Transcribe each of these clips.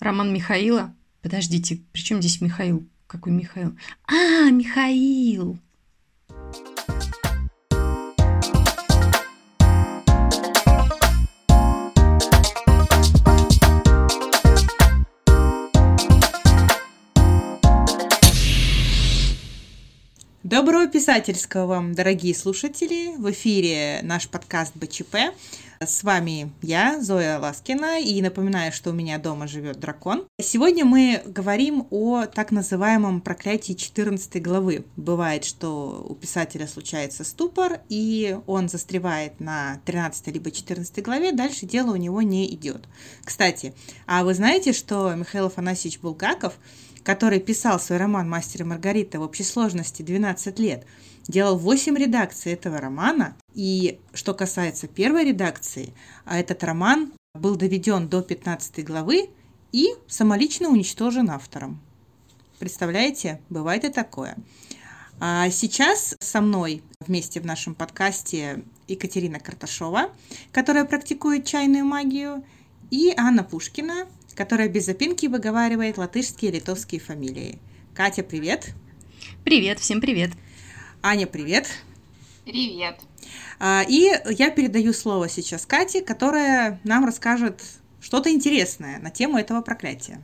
Роман Михаила. Подождите, при чем здесь Михаил? Какой Михаил? А, Михаил! Доброго писательского вам, дорогие слушатели! В эфире наш подкаст БЧП. С вами я, Зоя Ласкина, и напоминаю, что у меня дома живет дракон. Сегодня мы говорим о так называемом проклятии 14 главы. Бывает, что у писателя случается ступор, и он застревает на 13 либо 14 главе, дальше дело у него не идет. Кстати, а вы знаете, что Михаил Афанасьевич Булгаков – который писал свой роман «Мастер и Маргарита» в общей сложности 12 лет, делал 8 редакций этого романа. И что касается первой редакции, а этот роман был доведен до 15 главы и самолично уничтожен автором. Представляете, бывает и такое. А сейчас со мной вместе в нашем подкасте Екатерина Карташова, которая практикует чайную магию, и Анна Пушкина, которая без запинки выговаривает латышские и литовские фамилии. Катя, привет! Привет, всем привет! Аня, привет! Привет! А, и я передаю слово сейчас Кате, которая нам расскажет что-то интересное на тему этого проклятия.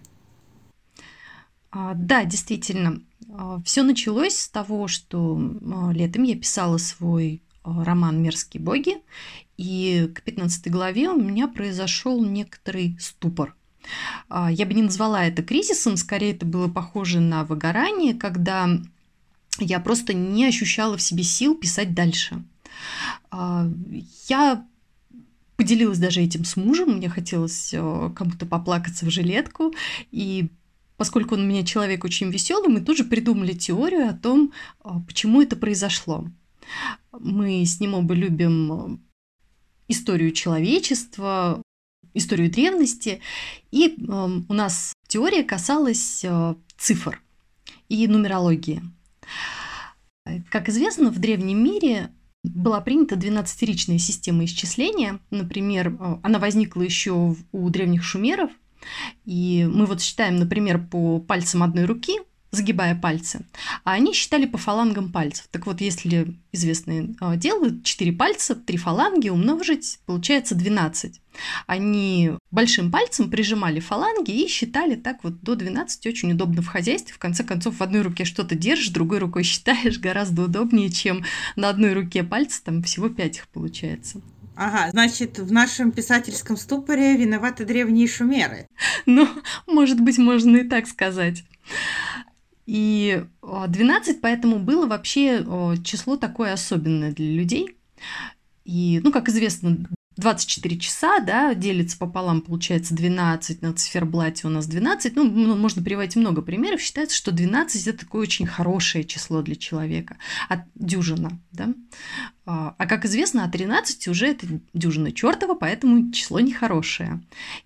А, да, действительно. А, Все началось с того, что летом я писала свой роман «Мерзкие боги», и к 15 главе у меня произошел некоторый ступор – я бы не назвала это кризисом, скорее это было похоже на выгорание, когда я просто не ощущала в себе сил писать дальше. А, я поделилась даже этим с мужем, мне хотелось э, кому-то поплакаться в жилетку, и поскольку он у меня человек очень веселый, мы тут же придумали теорию о том, а, почему это произошло. Мы с ним оба любим историю человечества, историю древности, и э, у нас теория касалась э, цифр и нумерологии. Как известно, в древнем мире была принята 12-ричная система исчисления. Например, э, она возникла еще у древних шумеров. И мы вот считаем, например, по пальцам одной руки – загибая пальцы, а они считали по фалангам пальцев. Так вот, если известное а, дело, 4 пальца, 3 фаланги умножить, получается 12. Они большим пальцем прижимали фаланги и считали так вот до 12, очень удобно в хозяйстве. В конце концов, в одной руке что-то держишь, другой рукой считаешь, гораздо удобнее, чем на одной руке пальцы, там всего 5 их получается. Ага, значит, в нашем писательском ступоре виноваты древние шумеры. Ну, может быть, можно и так сказать. И 12 поэтому было вообще число такое особенное для людей. И, ну, как известно, 24 часа, да, делится пополам, получается 12, на циферблате у нас 12. Ну, можно приводить много примеров. Считается, что 12 – это такое очень хорошее число для человека. От дюжина, да. А, а как известно, от 13 уже это дюжина чертова, поэтому число нехорошее.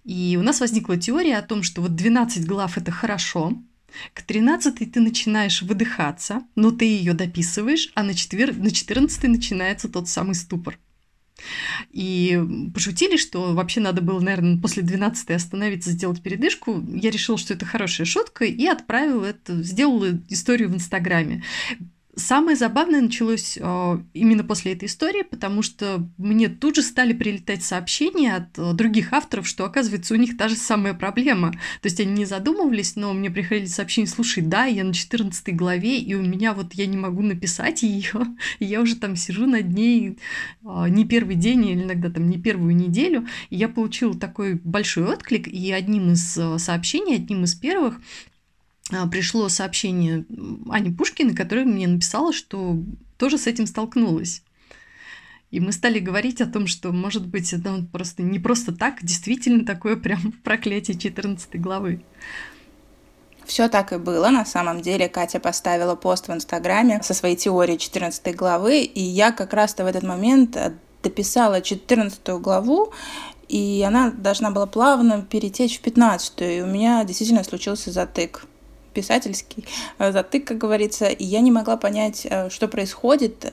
И у нас возникла теория о том, что вот 12 глав – это хорошо, к 13 ты начинаешь выдыхаться, но ты ее дописываешь, а на, четвер... на 14 начинается тот самый ступор. И пошутили, что вообще надо было, наверное, после 12 остановиться, сделать передышку. Я решила, что это хорошая шутка, и отправила это, сделала историю в Инстаграме. Самое забавное началось э, именно после этой истории, потому что мне тут же стали прилетать сообщения от э, других авторов, что, оказывается, у них та же самая проблема. То есть они не задумывались, но мне приходили сообщения, слушай, да, я на 14 главе, и у меня вот я не могу написать ее, я уже там сижу над ней э, не первый день или иногда там не первую неделю, и я получила такой большой отклик, и одним из сообщений, одним из первых пришло сообщение Ани Пушкиной, которая мне написала, что тоже с этим столкнулась. И мы стали говорить о том, что, может быть, это просто не просто так, действительно такое прям проклятие 14 главы. Все так и было. На самом деле Катя поставила пост в Инстаграме со своей теорией 14 главы, и я как раз-то в этот момент дописала 14 главу, и она должна была плавно перетечь в 15 и у меня действительно случился затык писательский э, затык, как говорится, и я не могла понять, э, что происходит.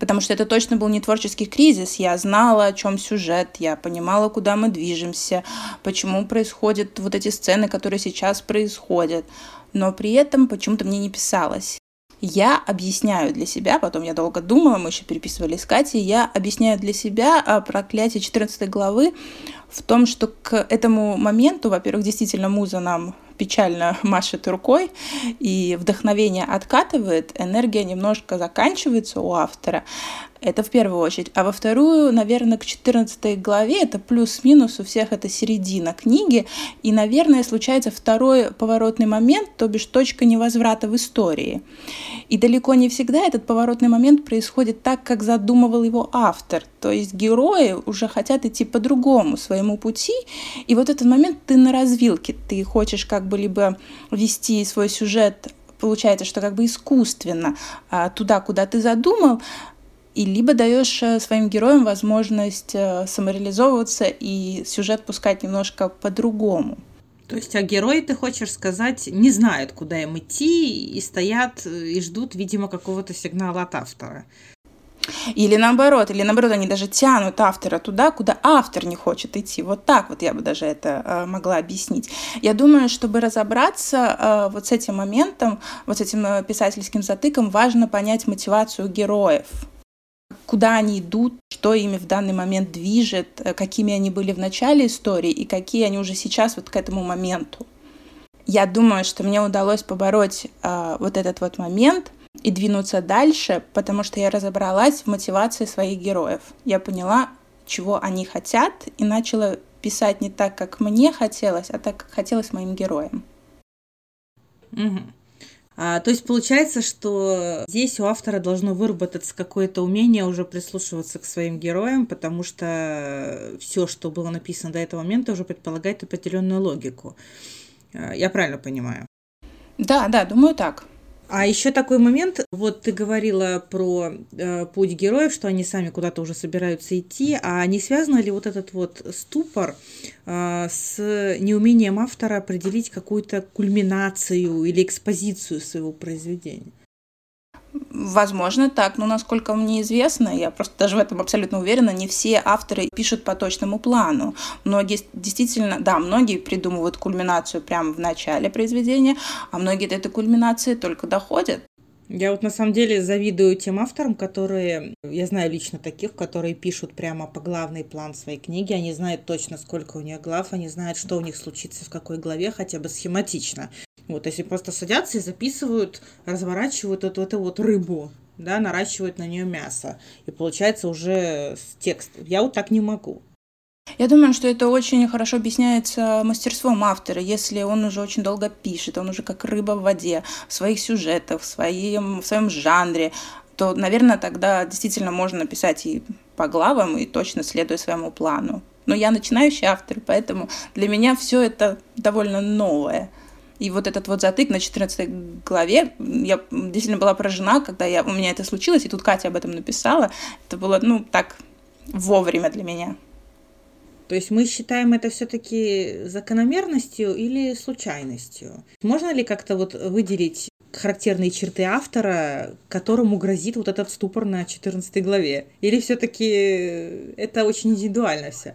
Потому что это точно был не творческий кризис. Я знала, о чем сюжет, я понимала, куда мы движемся, почему происходят вот эти сцены, которые сейчас происходят. Но при этом почему-то мне не писалось. Я объясняю для себя, потом я долго думала, мы еще переписывали с Катей, я объясняю для себя о проклятии 14 главы в том, что к этому моменту, во-первых, действительно муза нам печально машет рукой, и вдохновение откатывает, энергия немножко заканчивается у автора. Это в первую очередь. А во вторую, наверное, к 14 главе, это плюс-минус у всех это середина книги, и, наверное, случается второй поворотный момент, то бишь точка невозврата в истории. И далеко не всегда этот поворотный момент происходит так, как задумывал его автор. То есть герои уже хотят идти по другому своему пути, и вот этот момент ты на развилке, ты хочешь как бы либо вести свой сюжет получается, что как бы искусственно а, туда, куда ты задумал, и либо даешь э, своим героям возможность э, самореализовываться и сюжет пускать немножко по-другому. То есть, а герои, ты хочешь сказать, не знают, куда им идти, и стоят э, и ждут, видимо, какого-то сигнала от автора. Или наоборот, или наоборот, они даже тянут автора туда, куда автор не хочет идти. Вот так вот я бы даже это э, могла объяснить. Я думаю, чтобы разобраться э, вот с этим моментом, вот с этим писательским затыком, важно понять мотивацию героев куда они идут, что ими в данный момент движет, э, какими они были в начале истории и какие они уже сейчас вот к этому моменту. Я думаю, что мне удалось побороть э, вот этот вот момент и двинуться дальше, потому что я разобралась в мотивации своих героев. Я поняла, чего они хотят, и начала писать не так, как мне хотелось, а так, как хотелось моим героям. Угу. А, то есть получается, что здесь у автора должно выработаться какое-то умение уже прислушиваться к своим героям, потому что все, что было написано до этого момента, уже предполагает определенную логику. А, я правильно понимаю? Да, да, думаю так. А еще такой момент, вот ты говорила про э, путь героев, что они сами куда-то уже собираются идти, а не связано ли вот этот вот ступор э, с неумением автора определить какую-то кульминацию или экспозицию своего произведения? Возможно, так, но насколько мне известно, я просто даже в этом абсолютно уверена, не все авторы пишут по точному плану. Многие действительно, да, многие придумывают кульминацию прямо в начале произведения, а многие до этой кульминации только доходят. Я вот на самом деле завидую тем авторам, которые, я знаю лично таких, которые пишут прямо по главный план своей книги, они знают точно, сколько у них глав, они знают, что у них случится в какой главе, хотя бы схематично. Вот, если просто садятся и записывают, разворачивают вот эту вот рыбу, да, наращивают на нее мясо, и получается уже текст. Я вот так не могу. Я думаю, что это очень хорошо объясняется мастерством автора, если он уже очень долго пишет, он уже как рыба в воде, в своих сюжетах, в своем, в своем жанре, то, наверное, тогда действительно можно писать и по главам, и точно следуя своему плану. Но я начинающий автор, поэтому для меня все это довольно новое. И вот этот вот затык на 14 главе, я действительно была поражена, когда я, у меня это случилось, и тут Катя об этом написала. Это было, ну, так, вовремя для меня. То есть мы считаем это все-таки закономерностью или случайностью? Можно ли как-то вот выделить характерные черты автора, которому грозит вот этот ступор на 14 главе? Или все-таки это очень индивидуально все?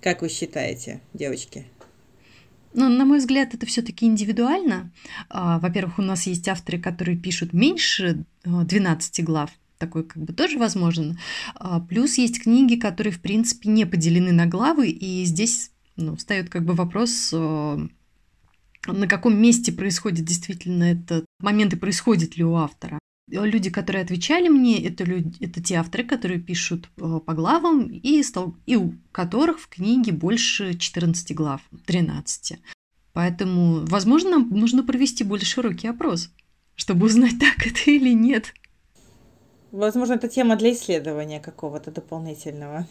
Как вы считаете, девочки? Ну, на мой взгляд, это все-таки индивидуально. А, во-первых, у нас есть авторы, которые пишут меньше 12 глав, такой как бы тоже возможен. А, плюс есть книги, которые, в принципе, не поделены на главы, и здесь ну, встает как бы вопрос, на каком месте происходит действительно этот момент и происходит ли у автора. Люди, которые отвечали мне, это, люди, это те авторы, которые пишут по главам и, стол, и у которых в книге больше 14 глав, 13. Поэтому, возможно, нам нужно провести более широкий опрос, чтобы узнать, так это или нет. Возможно, это тема для исследования какого-то дополнительного.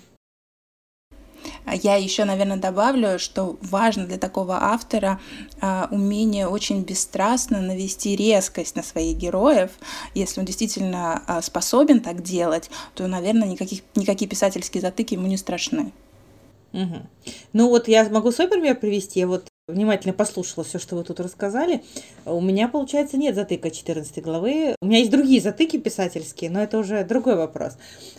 Я еще, наверное, добавлю, что важно для такого автора а, умение очень бесстрастно навести резкость на своих героев. Если он действительно а, способен так делать, то, наверное, никаких, никакие писательские затыки ему не страшны. Угу. Ну вот я могу свой пример привести. Вот внимательно послушала все, что вы тут рассказали. У меня, получается, нет затыка 14 главы. У меня есть другие затыки писательские, но это уже другой вопрос.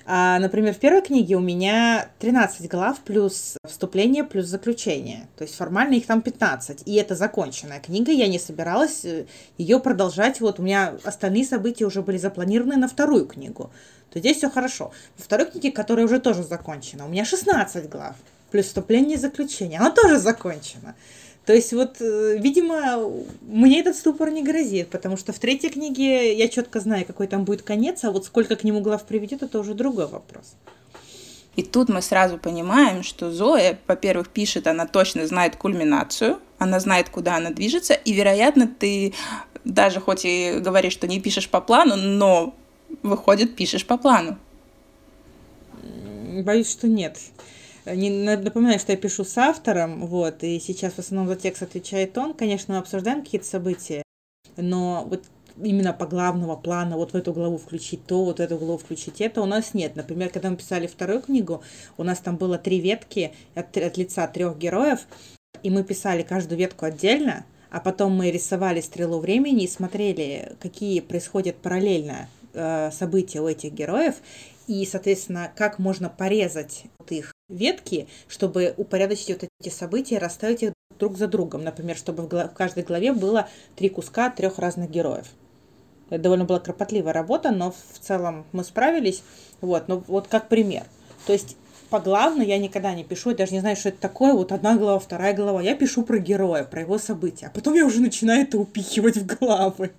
А, например, в первой книге у меня 13 глав плюс вступление плюс заключение. То есть формально их там 15. И это законченная книга. Я не собиралась э, ее продолжать. Вот у меня остальные события уже были запланированы на вторую книгу. То здесь все хорошо. Во второй книге, которая уже тоже закончена, у меня 16 глав плюс вступление и заключение. Она тоже закончена. То есть вот, э, видимо, мне этот ступор не грозит, потому что в третьей книге я четко знаю, какой там будет конец, а вот сколько к нему глав приведет, это уже другой вопрос. И тут мы сразу понимаем, что Зоя, во-первых, пишет, она точно знает кульминацию, она знает, куда она движется, и, вероятно, ты даже хоть и говоришь, что не пишешь по плану, но выходит, пишешь по плану. Боюсь, что нет. Не, напоминаю, что я пишу с автором, вот, и сейчас в основном за текст отвечает он. Конечно, мы обсуждаем какие-то события, но вот именно по главного плана вот в эту главу включить то, вот в эту главу включить это у нас нет. Например, когда мы писали вторую книгу, у нас там было три ветки от, от лица трех героев, и мы писали каждую ветку отдельно, а потом мы рисовали стрелу времени и смотрели, какие происходят параллельно э, события у этих героев, и, соответственно, как можно порезать вот их ветки, чтобы упорядочить вот эти события, расставить их друг за другом. Например, чтобы в, в каждой главе было три куска трех разных героев. Это довольно была кропотливая работа, но в целом мы справились. Вот, но вот как пример. То есть по главно я никогда не пишу, я даже не знаю, что это такое, вот одна глава, вторая глава. Я пишу про героя, про его события, а потом я уже начинаю это упихивать в главы.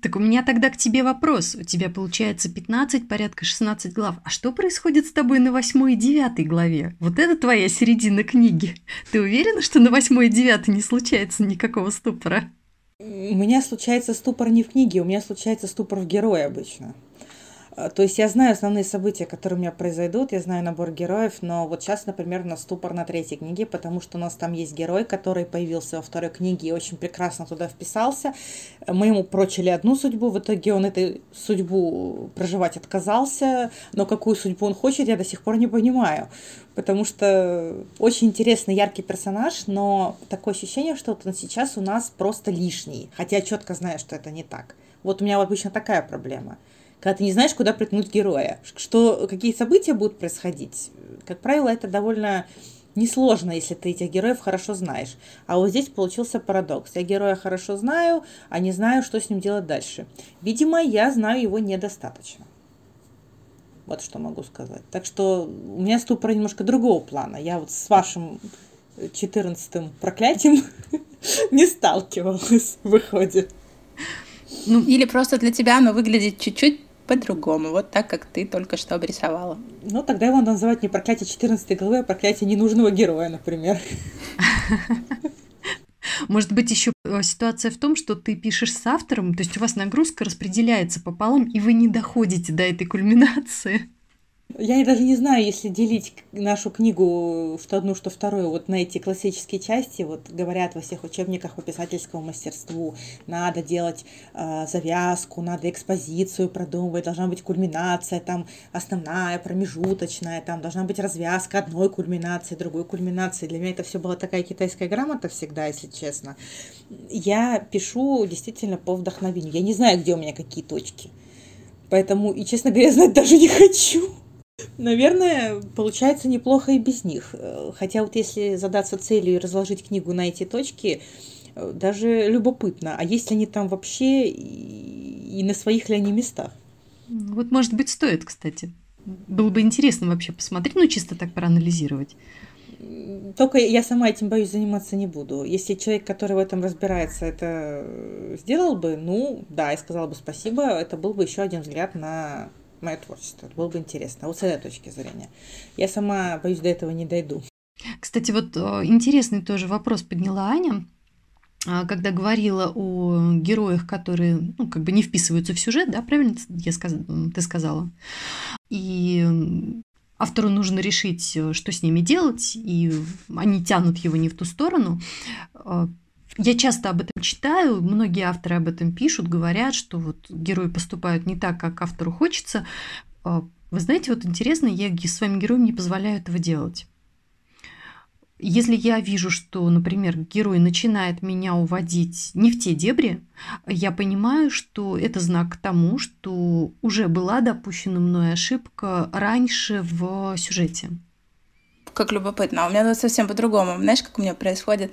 Так у меня тогда к тебе вопрос. У тебя получается 15, порядка 16 глав. А что происходит с тобой на 8 и 9 главе? Вот это твоя середина книги. Ты уверена, что на 8 и 9 не случается никакого ступора? У меня случается ступор не в книге, у меня случается ступор в герое обычно. А, то есть я знаю основные события, которые у меня произойдут, я знаю набор героев, но вот сейчас, например, у нас ступор на третьей книге, потому что у нас там есть герой, который появился во второй книге и очень прекрасно туда вписался. Мы ему прочили одну судьбу, в итоге он эту судьбу проживать отказался, но какую судьбу он хочет, я до сих пор не понимаю, потому что очень интересный, яркий персонаж, но такое ощущение, что вот он сейчас у нас просто лишний, хотя я четко знаю, что это не так. Вот у меня обычно такая проблема – когда ты не знаешь, куда приткнуть героя, что, какие события будут происходить. Как правило, это довольно несложно, если ты этих героев хорошо знаешь. А вот здесь получился парадокс. Я героя хорошо знаю, а не знаю, что с ним делать дальше. Видимо, я знаю его недостаточно. Вот что могу сказать. Так что у меня ступор немножко другого плана. Я вот с вашим четырнадцатым проклятием не сталкивалась, выходит. Ну, или просто для тебя оно выглядит чуть-чуть по-другому, вот так, как ты только что обрисовала. Ну, тогда его надо называть не проклятие 14 главы, а проклятие ненужного героя, например. Может быть, еще э, ситуация в том, что ты пишешь с автором, то есть у вас нагрузка распределяется пополам, и вы не доходите до этой кульминации. Я даже не знаю, если делить нашу книгу, что одну, что вторую, вот на эти классические части, вот говорят во всех учебниках по писательскому мастерству, надо делать э, завязку, надо экспозицию продумывать, должна быть кульминация, там основная, промежуточная, там должна быть развязка одной кульминации, другой кульминации. Для меня это все была такая китайская грамота всегда, если честно. Я пишу действительно по вдохновению. Я не знаю, где у меня какие точки. Поэтому, и, честно говоря, знать даже не хочу. Наверное, получается неплохо и без них. Э, хотя вот если задаться целью и разложить книгу на эти точки, э, даже любопытно, а есть ли они там вообще и на своих ли они местах? Вот, может быть, стоит, кстати. Было бы интересно вообще посмотреть, ну, чисто так проанализировать. Только я сама этим, боюсь, заниматься не буду. Если человек, который в этом разбирается, это сделал бы, ну, да, я сказала бы спасибо, это был бы еще один взгляд на мое творчество. Было бы интересно. Вот с этой точки зрения. Я сама, боюсь, до этого не дойду. Кстати, вот э, интересный тоже вопрос подняла Аня а, когда говорила о героях, которые, ну, как бы не вписываются в сюжет, да, правильно я сказ... ты сказала? И автору нужно решить, э, что с ними делать, и они тянут его не в ту сторону. Я часто об этом читаю, многие авторы об этом пишут, говорят, что вот герои поступают не так, как автору хочется. А, вы знаете, вот интересно, я своим героям не позволяю этого делать. Если я вижу, что, например, герой начинает меня уводить не в те дебри, я понимаю, что это знак к тому, что уже была допущена мной ошибка раньше в сюжете. Как любопытно. А у меня совсем по-другому. Знаешь, как у меня происходит?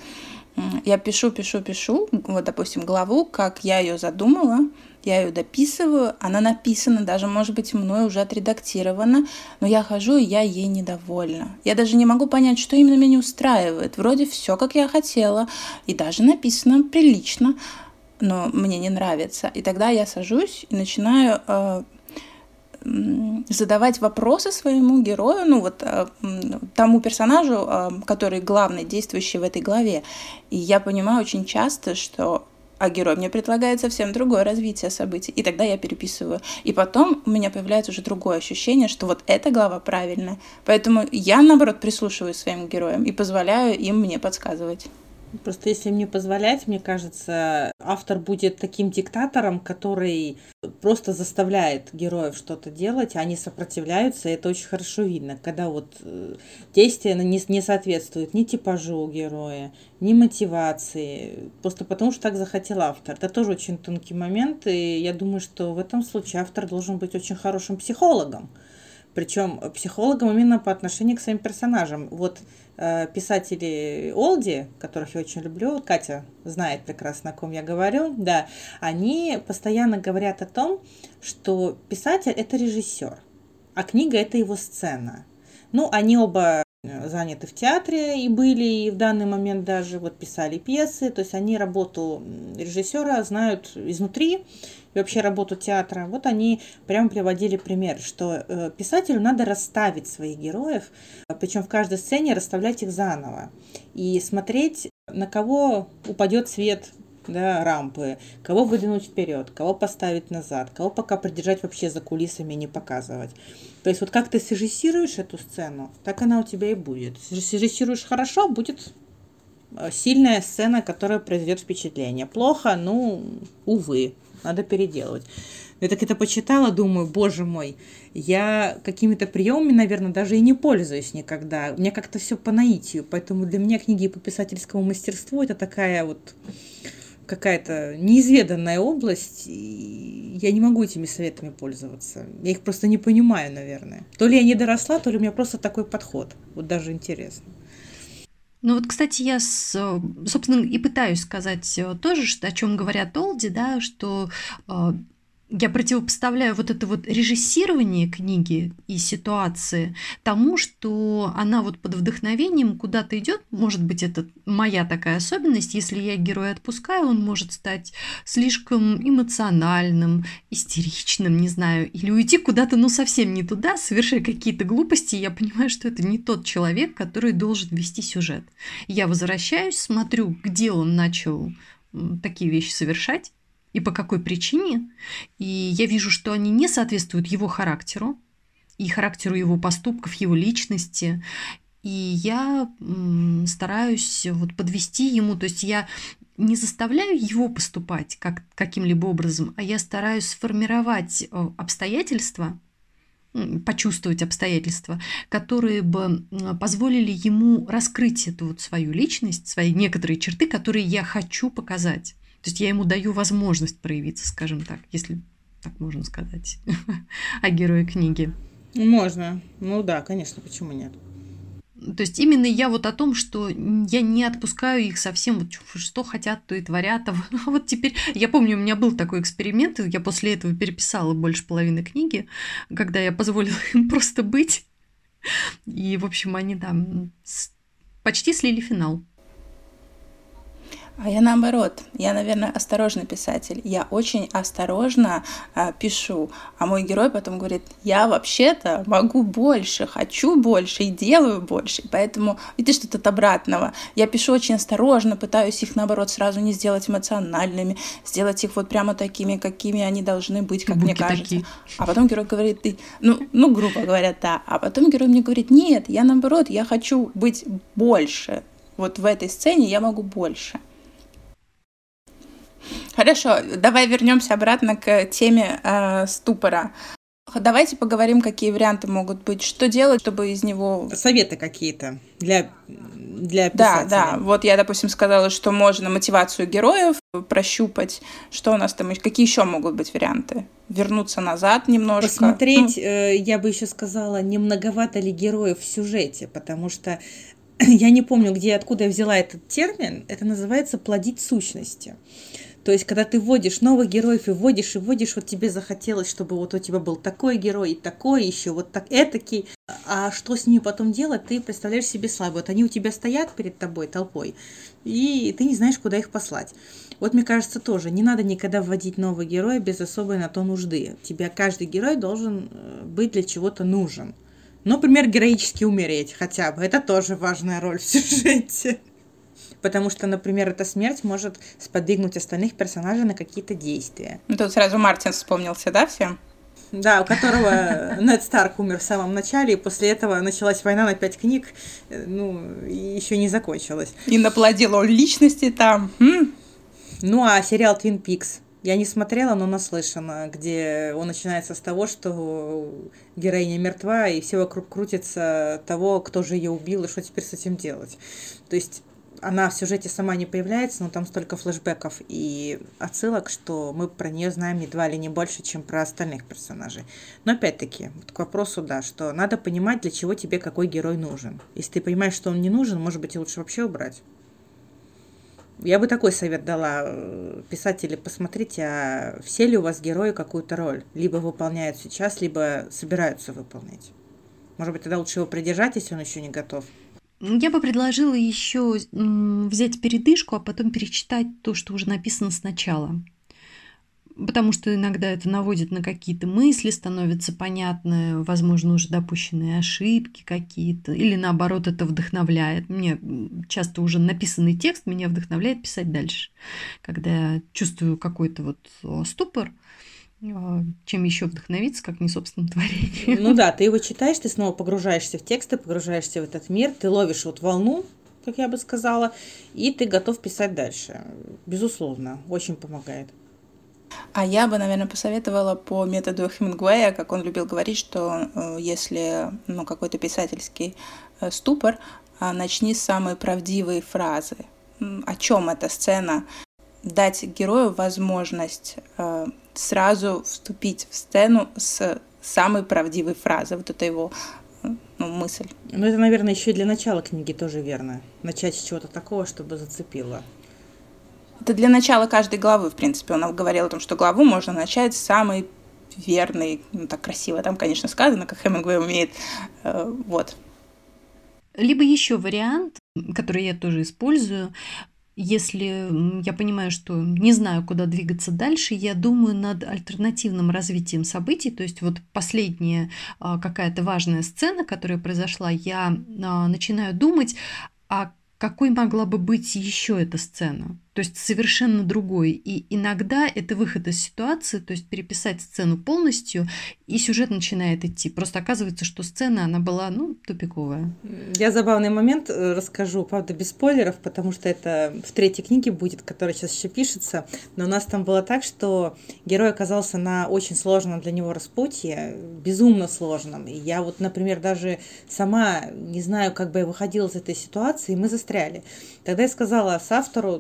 Я пишу, пишу, пишу, вот, допустим, главу, как я ее задумала, я ее дописываю, она написана, даже, может быть, мной уже отредактирована, но я хожу, и я ей недовольна. Я даже не могу понять, что именно меня не устраивает. Вроде все, как я хотела, и даже написано прилично, но мне не нравится. И тогда я сажусь и начинаю э, задавать вопросы своему герою, ну вот э, тому персонажу, э, который главный, действующий в этой главе. И я понимаю очень часто, что а герой мне предлагает совсем другое развитие событий. И тогда я переписываю. И потом у меня появляется уже другое ощущение, что вот эта глава правильная. Поэтому я, наоборот, прислушиваюсь своим героям и позволяю им мне подсказывать. Просто если мне позволять, мне кажется, автор будет таким диктатором, который просто заставляет героев что-то делать, а они сопротивляются, и это очень хорошо видно, когда вот э, действие не, не соответствует ни типажу героя, ни мотивации, просто потому что так захотел автор. Это тоже очень тонкий момент, и я думаю, что в этом случае автор должен быть очень хорошим психологом, причем психологом именно по отношению к своим персонажам. Вот э, писатели Олди, которых я очень люблю, Катя знает прекрасно, о ком я говорю, да, они постоянно говорят о том, что писатель это режиссер, а книга это его сцена. Ну, они оба заняты в театре и были, и в данный момент даже вот писали пьесы, то есть они работу режиссера знают изнутри, и вообще работу театра, вот они прямо приводили пример, что э, писателю надо расставить своих героев, причем в каждой сцене расставлять их заново и смотреть, на кого упадет свет да, рампы, кого выдвинуть вперед, кого поставить назад, кого пока придержать вообще за кулисами и не показывать. То есть вот как ты срежиссируешь эту сцену, так она у тебя и будет. Срежиссируешь хорошо, будет сильная сцена, которая произведет впечатление. Плохо, ну, увы надо переделывать. Я так это почитала, думаю, боже мой, я какими-то приемами, наверное, даже и не пользуюсь никогда. У меня как-то все по наитию, поэтому для меня книги по писательскому мастерству это такая вот какая-то неизведанная область, и я не могу этими советами пользоваться. Я их просто не понимаю, наверное. То ли я не доросла, то ли у меня просто такой подход. Вот даже интересно. Ну вот, кстати, я, собственно, и пытаюсь сказать э, тоже, о чем говорят Олди, да, что э, я противопоставляю вот это вот режиссирование книги и ситуации тому, что она вот под вдохновением куда-то идет. Может быть, это моя такая особенность. Если я героя отпускаю, он может стать слишком эмоциональным, истеричным, не знаю, или уйти куда-то, ну, совсем не туда, совершая какие-то глупости. Я понимаю, что это не тот человек, который должен вести сюжет. Я возвращаюсь, смотрю, где он начал такие вещи совершать, и по какой причине. И я вижу, что они не соответствуют его характеру и характеру его поступков, его личности. И я стараюсь вот подвести ему, то есть я не заставляю его поступать как, каким-либо образом, а я стараюсь сформировать э, обстоятельства, почувствовать обстоятельства, которые бы позволили ему раскрыть эту вот свою личность, свои некоторые черты, которые я хочу показать. То есть я ему даю возможность проявиться, скажем так, если так можно сказать, о герое книги. Можно. Ну да, конечно, почему нет? То есть именно я вот о том, что я не отпускаю их совсем, вот что хотят, то и творят. А вот теперь, я помню, у меня был такой эксперимент, я после этого переписала больше половины книги, когда я позволила им просто быть. И, в общем, они там почти слили финал. А я наоборот, я, наверное, осторожный писатель. Я очень осторожно а, пишу, а мой герой потом говорит, я вообще-то могу больше, хочу больше и делаю больше. поэтому, видишь, что от обратного. Я пишу очень осторожно, пытаюсь их, наоборот, сразу не сделать эмоциональными, сделать их вот прямо такими, какими они должны быть, как Буки мне кажется. Такие. А потом герой говорит, ты, ну, ну, грубо говоря, да. А потом герой мне говорит, нет, я наоборот, я хочу быть больше. Вот в этой сцене я могу больше. Хорошо, давай вернемся обратно к теме э, ступора. Давайте поговорим, какие варианты могут быть. Что делать, чтобы из него... Советы какие-то для, для писателя. Да, да. Вот я, допустим, сказала, что можно мотивацию героев прощупать. Что у нас там? Какие еще могут быть варианты? Вернуться назад немножко? Посмотреть, ну... э, я бы еще сказала, не многовато ли героев в сюжете, потому что я не помню, где откуда я взяла этот термин. Это называется плодить сущности. То есть, когда ты вводишь новых героев и вводишь, и вводишь, вот тебе захотелось, чтобы вот у тебя был такой герой и такой еще, вот так этакий. А что с ними потом делать, ты представляешь себе слабо. Вот они у тебя стоят перед тобой толпой, и ты не знаешь, куда их послать. Вот мне кажется тоже, не надо никогда вводить нового героя без особой на то нужды. Тебе каждый герой должен э, быть для чего-то нужен. Ну, например, героически умереть хотя бы. Это тоже важная роль в сюжете потому что, например, эта смерть может сподвигнуть остальных персонажей на какие-то действия. Ну, тут сразу Мартин вспомнился, да, всем? Да, у которого Нед Старк умер в самом начале, и после этого началась война на пять книг, э, ну, и еще не закончилась. И наплодил он личности там. М? Ну, а сериал Твин Пикс я не смотрела, но наслышана, где он начинается с того, что героиня мертва, и все вокруг крутится того, кто же ее убил, и что теперь с этим делать. То есть она в сюжете сама не появляется, но там столько флешбеков и отсылок, что мы про нее знаем едва ли не больше, чем про остальных персонажей. Но опять-таки, вот к вопросу, да, что надо понимать, для чего тебе какой герой нужен. Если ты понимаешь, что он не нужен, может быть, лучше вообще убрать. Я бы такой совет дала. Писатели, посмотрите, а все ли у вас герои какую-то роль? Либо выполняют сейчас, либо собираются выполнять. Может быть, тогда лучше его придержать, если он еще не готов. Я бы предложила еще взять передышку, а потом перечитать то, что уже написано сначала. Потому что иногда это наводит на какие-то мысли, становится понятно, возможно, уже допущенные ошибки какие-то, или наоборот, это вдохновляет. Мне часто уже написанный текст меня вдохновляет писать дальше. Когда я чувствую какой-то вот ступор, а, чем еще вдохновиться, как не собственным творением. Ну да, ты его читаешь, ты снова погружаешься в тексты, погружаешься в этот мир, ты ловишь вот волну, как я бы сказала, и ты готов писать дальше. Безусловно, очень помогает. А я бы, наверное, посоветовала по методу Хемингуэя, как он любил говорить, что э, если ну, какой-то писательский э, ступор, а, начни с самой правдивой фразы. О чем эта сцена? Дать герою возможность э, сразу вступить в сцену с самой правдивой фразы. Вот это его ну, мысль. Ну, это, наверное, еще и для начала книги тоже верно. Начать с чего-то такого, чтобы зацепило. Это для начала каждой главы, в принципе. Он говорил о том, что главу можно начать с самой верной, ну, так красиво там, конечно, сказано, как Хемингуэй умеет. Э, вот. Либо еще вариант, который я тоже использую, если я понимаю, что не знаю, куда двигаться дальше, я думаю над альтернативным развитием событий. То есть вот последняя а, какая-то важная сцена, которая произошла, я а, начинаю думать, а какой могла бы быть еще эта сцена? То есть совершенно другой. И иногда это выход из ситуации, то есть переписать сцену полностью, и сюжет начинает идти. Просто оказывается, что сцена, она была, ну, тупиковая. Я забавный момент э, расскажу, правда, без спойлеров, потому что это в третьей книге будет, которая сейчас еще пишется. Но у нас там было так, что герой оказался на очень сложном для него распутье, безумно сложном. И я вот, например, даже сама не знаю, как бы я выходила из этой ситуации, и мы застряли. Тогда я сказала с автору,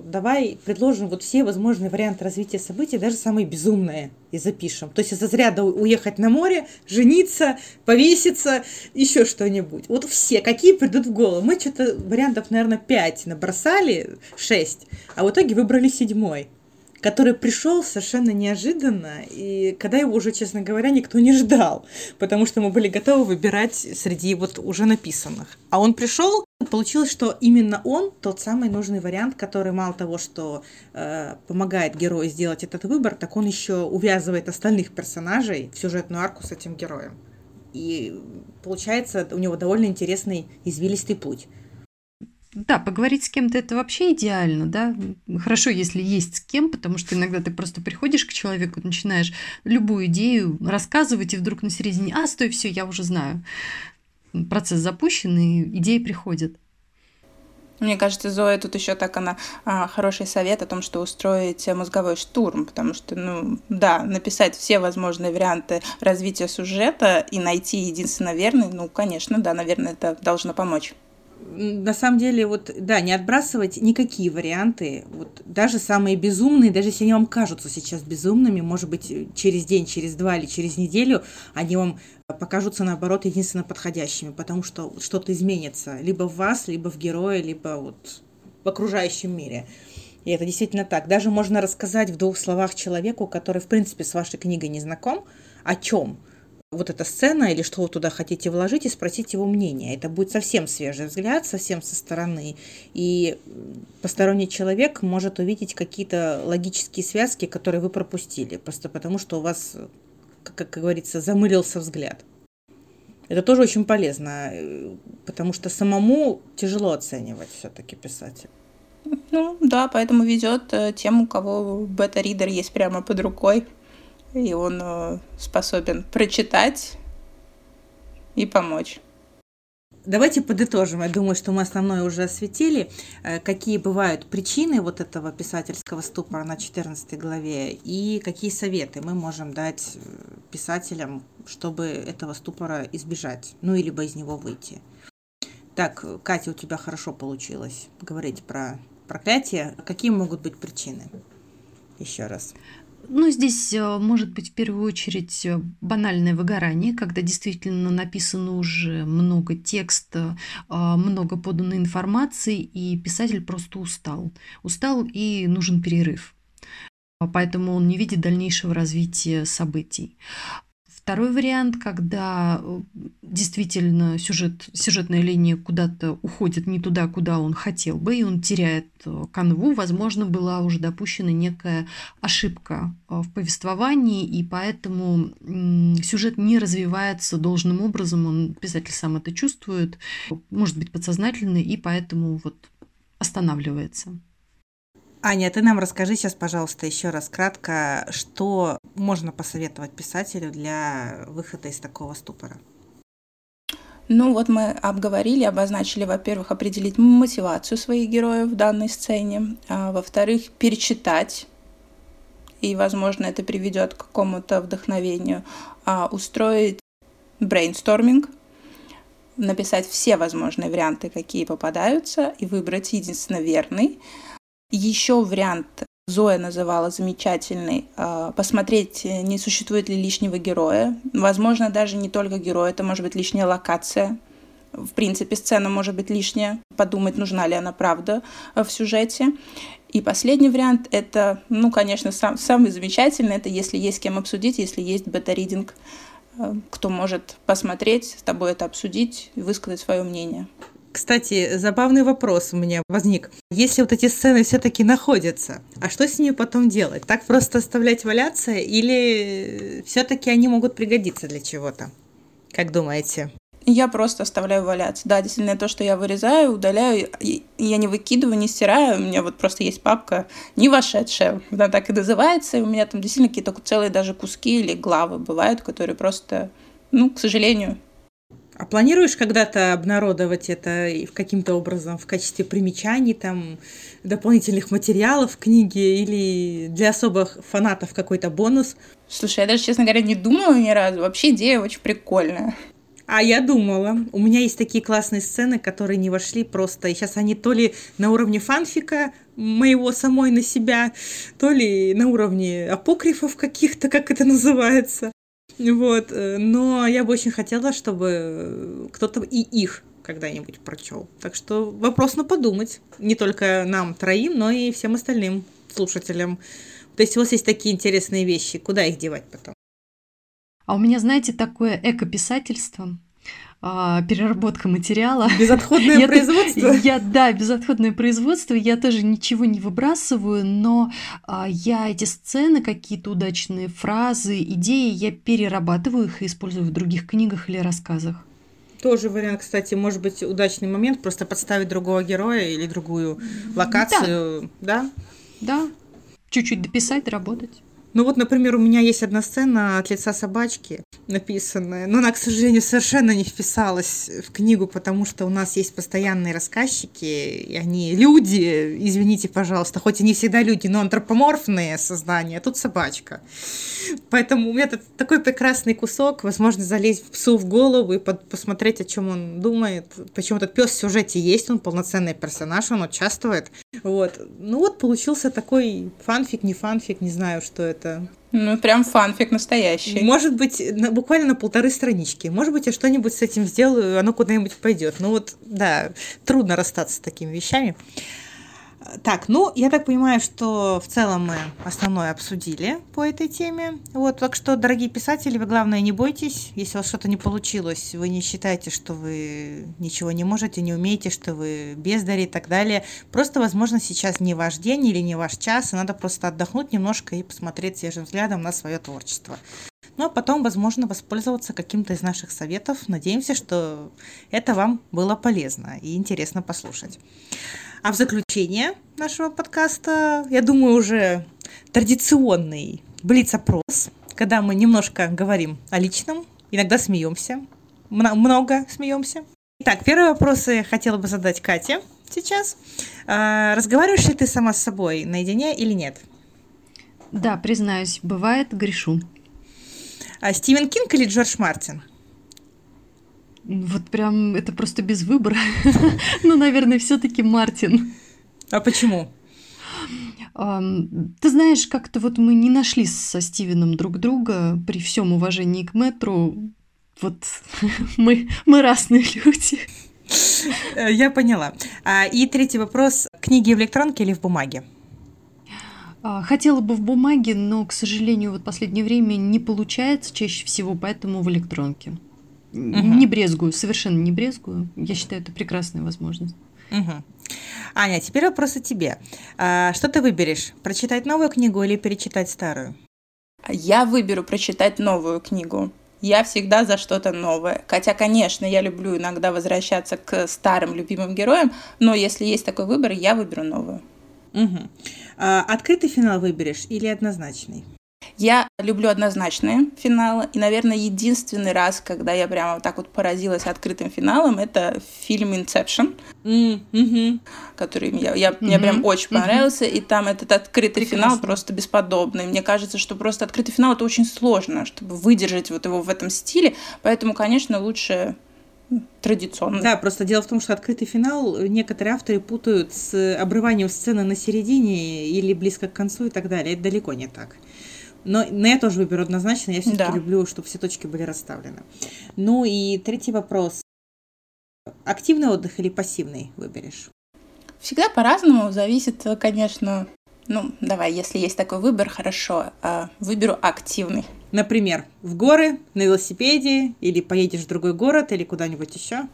предложим вот все возможные варианты развития событий, даже самые безумные, и запишем. То есть из разряда уехать на море, жениться, повеситься, еще что-нибудь. Вот все, какие придут в голову. Мы что-то вариантов, наверное, 5 набросали, 6, а в итоге выбрали седьмой который пришел совершенно неожиданно, и когда его уже, честно говоря, никто не ждал, потому что мы были готовы выбирать среди вот уже написанных. А он пришел, получилось, что именно он тот самый нужный вариант, который мало того, что э, помогает герою сделать этот выбор, так он еще увязывает остальных персонажей в сюжетную арку с этим героем. И получается у него довольно интересный извилистый путь. Да, поговорить с кем-то это вообще идеально, да. Хорошо, если есть с кем, потому что иногда ты просто приходишь к человеку, начинаешь любую идею рассказывать, и вдруг на середине, а, стой, все, я уже знаю. Процесс запущен, и идеи приходят. Мне кажется, Зоя тут еще так она а, хороший совет о том, что устроить мозговой штурм, потому что, ну, да, написать все возможные варианты развития сюжета и найти единственно верный, ну, конечно, да, наверное, это должно помочь на самом деле, вот, да, не отбрасывать никакие варианты, вот, даже самые безумные, даже если они вам кажутся сейчас безумными, может быть, через день, через два или через неделю, они вам покажутся, наоборот, единственно подходящими, потому что что-то изменится либо в вас, либо в герое, либо вот в окружающем мире. И это действительно так. Даже можно рассказать в двух словах человеку, который, в принципе, с вашей книгой не знаком, о чем – вот эта сцена или что вы туда хотите вложить и спросить его мнение. Это будет совсем свежий взгляд, совсем со стороны. И посторонний человек может увидеть какие-то логические связки, которые вы пропустили, просто потому что у вас, как, как говорится, замылился взгляд. Это тоже очень полезно, э, потому что самому тяжело оценивать все-таки писатель. Ну да, поэтому ведет э, тем, у кого бета-ридер есть прямо под рукой и он э, способен прочитать и помочь. Давайте подытожим. Я думаю, что мы основное уже осветили. Э, какие бывают причины вот этого писательского ступора на 14 главе и какие советы мы можем дать э, писателям, чтобы этого ступора избежать, ну или либо из него выйти. Так, Катя, у тебя хорошо получилось говорить про проклятие. Какие могут быть причины? Еще раз. Ну, здесь э, может быть в первую очередь э, банальное выгорание, когда действительно написано уже много текста, а, много поданной информации, и писатель просто устал. Устал и нужен перерыв. Поэтому он не видит дальнейшего развития событий. Второй вариант, когда э, действительно сюжет, сюжетная линия куда-то уходит не туда, куда он хотел бы, и он теряет э, канву, возможно, была уже допущена некая ошибка э, в повествовании, и поэтому сюжет не развивается должным образом, он, писатель сам это чувствует, может быть подсознательно, и поэтому вот останавливается. Аня, ты нам расскажи сейчас, пожалуйста, еще раз кратко, что можно посоветовать писателю для выхода из такого ступора. Ну вот мы обговорили, обозначили, во-первых, определить мотивацию своих героев в данной сцене, а во-вторых, перечитать, и, возможно, это приведет к какому-то вдохновению, а устроить брейнсторминг, написать все возможные варианты, какие попадаются, и выбрать единственно верный – еще вариант Зоя называла замечательный. А, посмотреть, не существует ли лишнего героя. Возможно, даже не только герой, это может быть лишняя локация. В принципе, сцена может быть лишняя. Подумать, нужна ли она правда в сюжете. И последний вариант — это, ну, конечно, сам, самый замечательный. Это если есть кем обсудить, если есть бета-ридинг, а, кто может посмотреть, с тобой это обсудить и высказать свое мнение. Кстати, забавный вопрос у меня возник. Если вот эти сцены все-таки находятся, а что с ними потом делать? Так просто оставлять валяться или все-таки они могут пригодиться для чего-то? Как думаете? Я просто оставляю валяться. Да, действительно, то, что я вырезаю, удаляю, я не выкидываю, не стираю. У меня вот просто есть папка не вошедшая, она так и называется. И у меня там действительно какие-то целые даже куски или главы бывают, которые просто, ну, к сожалению, а планируешь когда-то обнародовать это каким-то образом в качестве примечаний, там, дополнительных материалов книги или для особых фанатов какой-то бонус? Слушай, я даже, честно говоря, не думала ни разу. Вообще идея очень прикольная. А я думала. У меня есть такие классные сцены, которые не вошли просто. И сейчас они то ли на уровне фанфика моего самой на себя, то ли на уровне апокрифов каких-то, как это называется. Вот. Э, но я бы очень хотела, чтобы кто-то и их когда-нибудь прочел. Так что вопрос на подумать. Не только нам троим, но и всем остальным слушателям. То есть у вас есть такие интересные вещи, куда их девать потом? А у меня, знаете, такое эко-писательство а, переработка материала. Безотходное производство? Я, да, безотходное производство. Я тоже ничего не выбрасываю, но а, я эти сцены, какие-то удачные фразы, идеи, я перерабатываю их и использую в других книгах или рассказах. Тоже вариант, кстати, может быть удачный момент, просто подставить другого героя или другую локацию, да? Да. да. Чуть-чуть дописать, доработать. Ну вот, например, у меня есть одна сцена от лица собачки написанная, но она, к сожалению, совершенно не вписалась в книгу, потому что у нас есть постоянные рассказчики, и они люди, извините, пожалуйста, хоть и не всегда люди, но антропоморфные создания, а тут собачка. Поэтому у меня такой прекрасный кусок, возможно, залезть псу в голову и под, посмотреть, о чем он думает. Почему этот пес в сюжете есть, он полноценный персонаж, он участвует. Вот. Ну вот получился такой фанфик, не фанфик, не знаю, что это это... Ну, прям фанфик настоящий. Может быть, на, буквально на полторы странички. Может быть, я что-нибудь с этим сделаю, оно куда-нибудь пойдет. Ну вот, да, трудно расстаться с такими вещами. Так, ну, я так понимаю, что в целом мы основное обсудили по этой теме. Вот, так что, дорогие писатели, вы, главное, не бойтесь. Если у вас что-то не получилось, вы не считаете, что вы ничего не можете, не умеете, что вы бездари и так далее. Просто, возможно, сейчас не ваш день или не ваш час, и надо просто отдохнуть немножко и посмотреть свежим взглядом на свое творчество. Ну, а потом, возможно, воспользоваться каким-то из наших советов. Надеемся, что это вам было полезно и интересно послушать. А в заключение нашего подкаста, я думаю, уже традиционный блиц-опрос, когда мы немножко говорим о личном, иногда смеемся, много смеемся. Итак, первый вопрос я хотела бы задать Кате сейчас. А, разговариваешь ли ты сама с собой наедине или нет? Да, признаюсь, бывает, грешу. А Стивен Кинг или Джордж Мартин? Вот прям это просто без выбора. ну, наверное, все-таки Мартин. А почему? Ты знаешь, как-то вот мы не нашли со Стивеном друг друга при всем уважении к Мэтру. Вот мы, мы разные люди. Э, я поняла. А, и третий вопрос. Книги в электронке или в бумаге? А, хотела бы в бумаге, но, к сожалению, вот последнее время не получается чаще всего, поэтому в электронке. Угу. Не брезгую, совершенно не брезгую. Я считаю, это прекрасная возможность. Угу. Аня, теперь вопрос о тебе. А, что ты выберешь? Прочитать новую книгу или перечитать старую? Я выберу прочитать новую книгу. Я всегда за что-то новое. Хотя, конечно, я люблю иногда возвращаться к старым любимым героям, но если есть такой выбор, я выберу новую. Угу. А, открытый финал выберешь или однозначный? Я люблю однозначные финалы, и, наверное, единственный раз, когда я прямо вот так вот поразилась открытым финалом, это фильм «Инсепшн», mm-hmm. который я, я, mm-hmm. мне прям очень понравился, mm-hmm. и там этот открытый Прекрасно. финал просто бесподобный. Мне кажется, что просто открытый финал — это очень сложно, чтобы выдержать вот его в этом стиле, поэтому, конечно, лучше традиционно. Да, просто дело в том, что открытый финал некоторые авторы путают с обрыванием сцены на середине или близко к концу и так далее. Это далеко не так. Но, но я тоже выберу однозначно. Я все-таки да. люблю, чтобы все точки были расставлены. Ну и третий вопрос. Активный отдых или пассивный выберешь? Всегда по-разному. Зависит, конечно. Ну, давай, если есть такой выбор, хорошо. А, выберу активный. Например, в горы, на велосипеде, или поедешь в другой город, или куда-нибудь еще?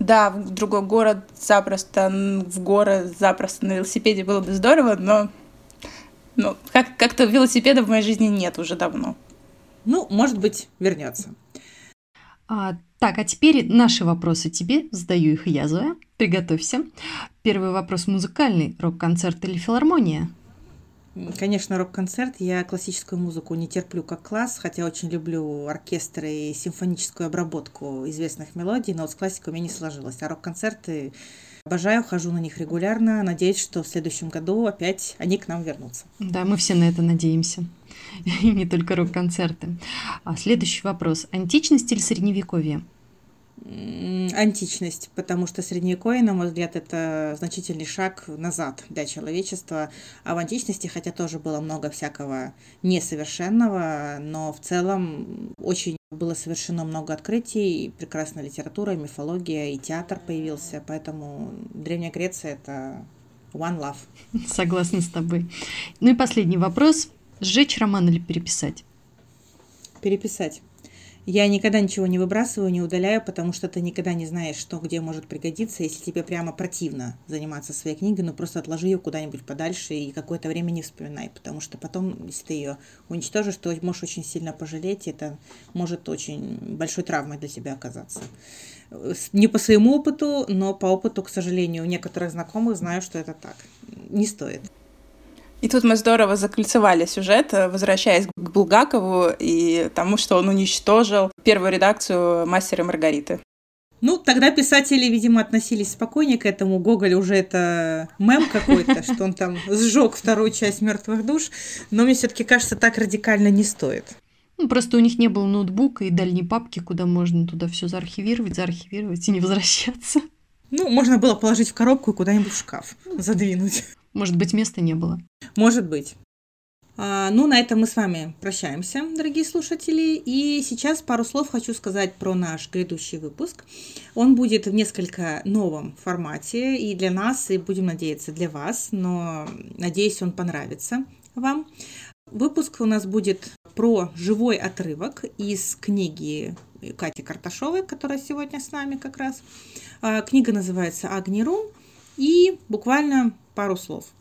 Да, в другой город запросто, в горы запросто на велосипеде было бы здорово, но ну, как- как-то велосипеда в моей жизни нет уже давно. Ну, может быть, вернется. А, так, а теперь наши вопросы тебе. Задаю их я, Зоя. Приготовься. Первый вопрос музыкальный. Рок-концерт или филармония? Конечно, рок-концерт. Я классическую музыку не терплю как класс, хотя очень люблю оркестры и симфоническую обработку известных мелодий, но вот с классикой у меня не сложилось. А рок-концерты Обожаю, хожу на них регулярно. Надеюсь, что в следующем году опять они к нам вернутся. Да, мы все на это надеемся. И не только рок-концерты. А следующий вопрос. Античность или средневековье? Античность, потому что средневековье, на мой взгляд, это значительный шаг назад для человечества. А в античности, хотя тоже было много всякого несовершенного, но в целом очень было совершено много открытий, прекрасная литература, мифология, и театр появился, поэтому Древняя Греция — это one love. Согласна с тобой. Ну и последний вопрос. Сжечь роман или переписать? Переписать. Я никогда ничего не выбрасываю, не удаляю, потому что ты никогда не знаешь, что где может пригодиться. Если тебе прямо противно заниматься своей книгой, ну просто отложи ее куда-нибудь подальше и какое-то время не вспоминай, потому что потом, если ты ее уничтожишь, то можешь очень сильно пожалеть, и это может очень большой травмой для тебя оказаться. Не по своему опыту, но по опыту, к сожалению, некоторых знакомых знаю, что это так. Не стоит. И тут мы здорово закольцевали сюжет, возвращаясь к Булгакову и тому, что он уничтожил первую редакцию «Мастера и Маргариты». Ну, тогда писатели, видимо, относились спокойнее к этому. Гоголь уже это мем какой-то, что он там сжег вторую часть мертвых душ. Но мне все-таки кажется, так радикально не стоит. Ну, просто у них не было ноутбука и дальней папки, куда можно туда все заархивировать, заархивировать и не возвращаться. Ну, можно было положить в коробку и куда-нибудь в шкаф задвинуть. Может быть, места не было. Может быть. А, ну, на этом мы с вами прощаемся, дорогие слушатели. И сейчас пару слов хочу сказать про наш грядущий выпуск. Он будет в несколько новом формате и для нас, и будем надеяться, для вас, но надеюсь, он понравится вам. Выпуск у нас будет про живой отрывок из книги Кати Карташовой, которая сегодня с нами как раз. А, книга называется «Агнирун», и буквально пару слов –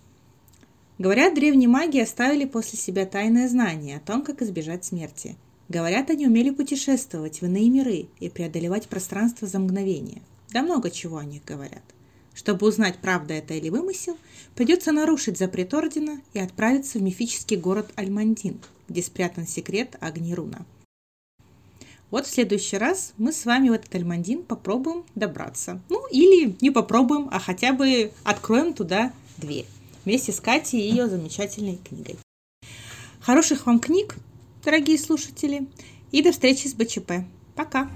Говорят, древние маги оставили после себя тайное знание о том, как избежать смерти. Говорят, они умели путешествовать в иные миры и преодолевать пространство за мгновение. Да много чего о них говорят. Чтобы узнать, правда это или вымысел, придется нарушить запрет Ордена и отправиться в мифический город Альмандин, где спрятан секрет Агнируна. Вот в следующий раз мы с вами в этот Альмандин попробуем добраться. Ну, или не попробуем, а хотя бы откроем туда дверь вместе с Катей и ее замечательной книгой. Хороших вам книг, дорогие слушатели, и до встречи с БЧП. Пока!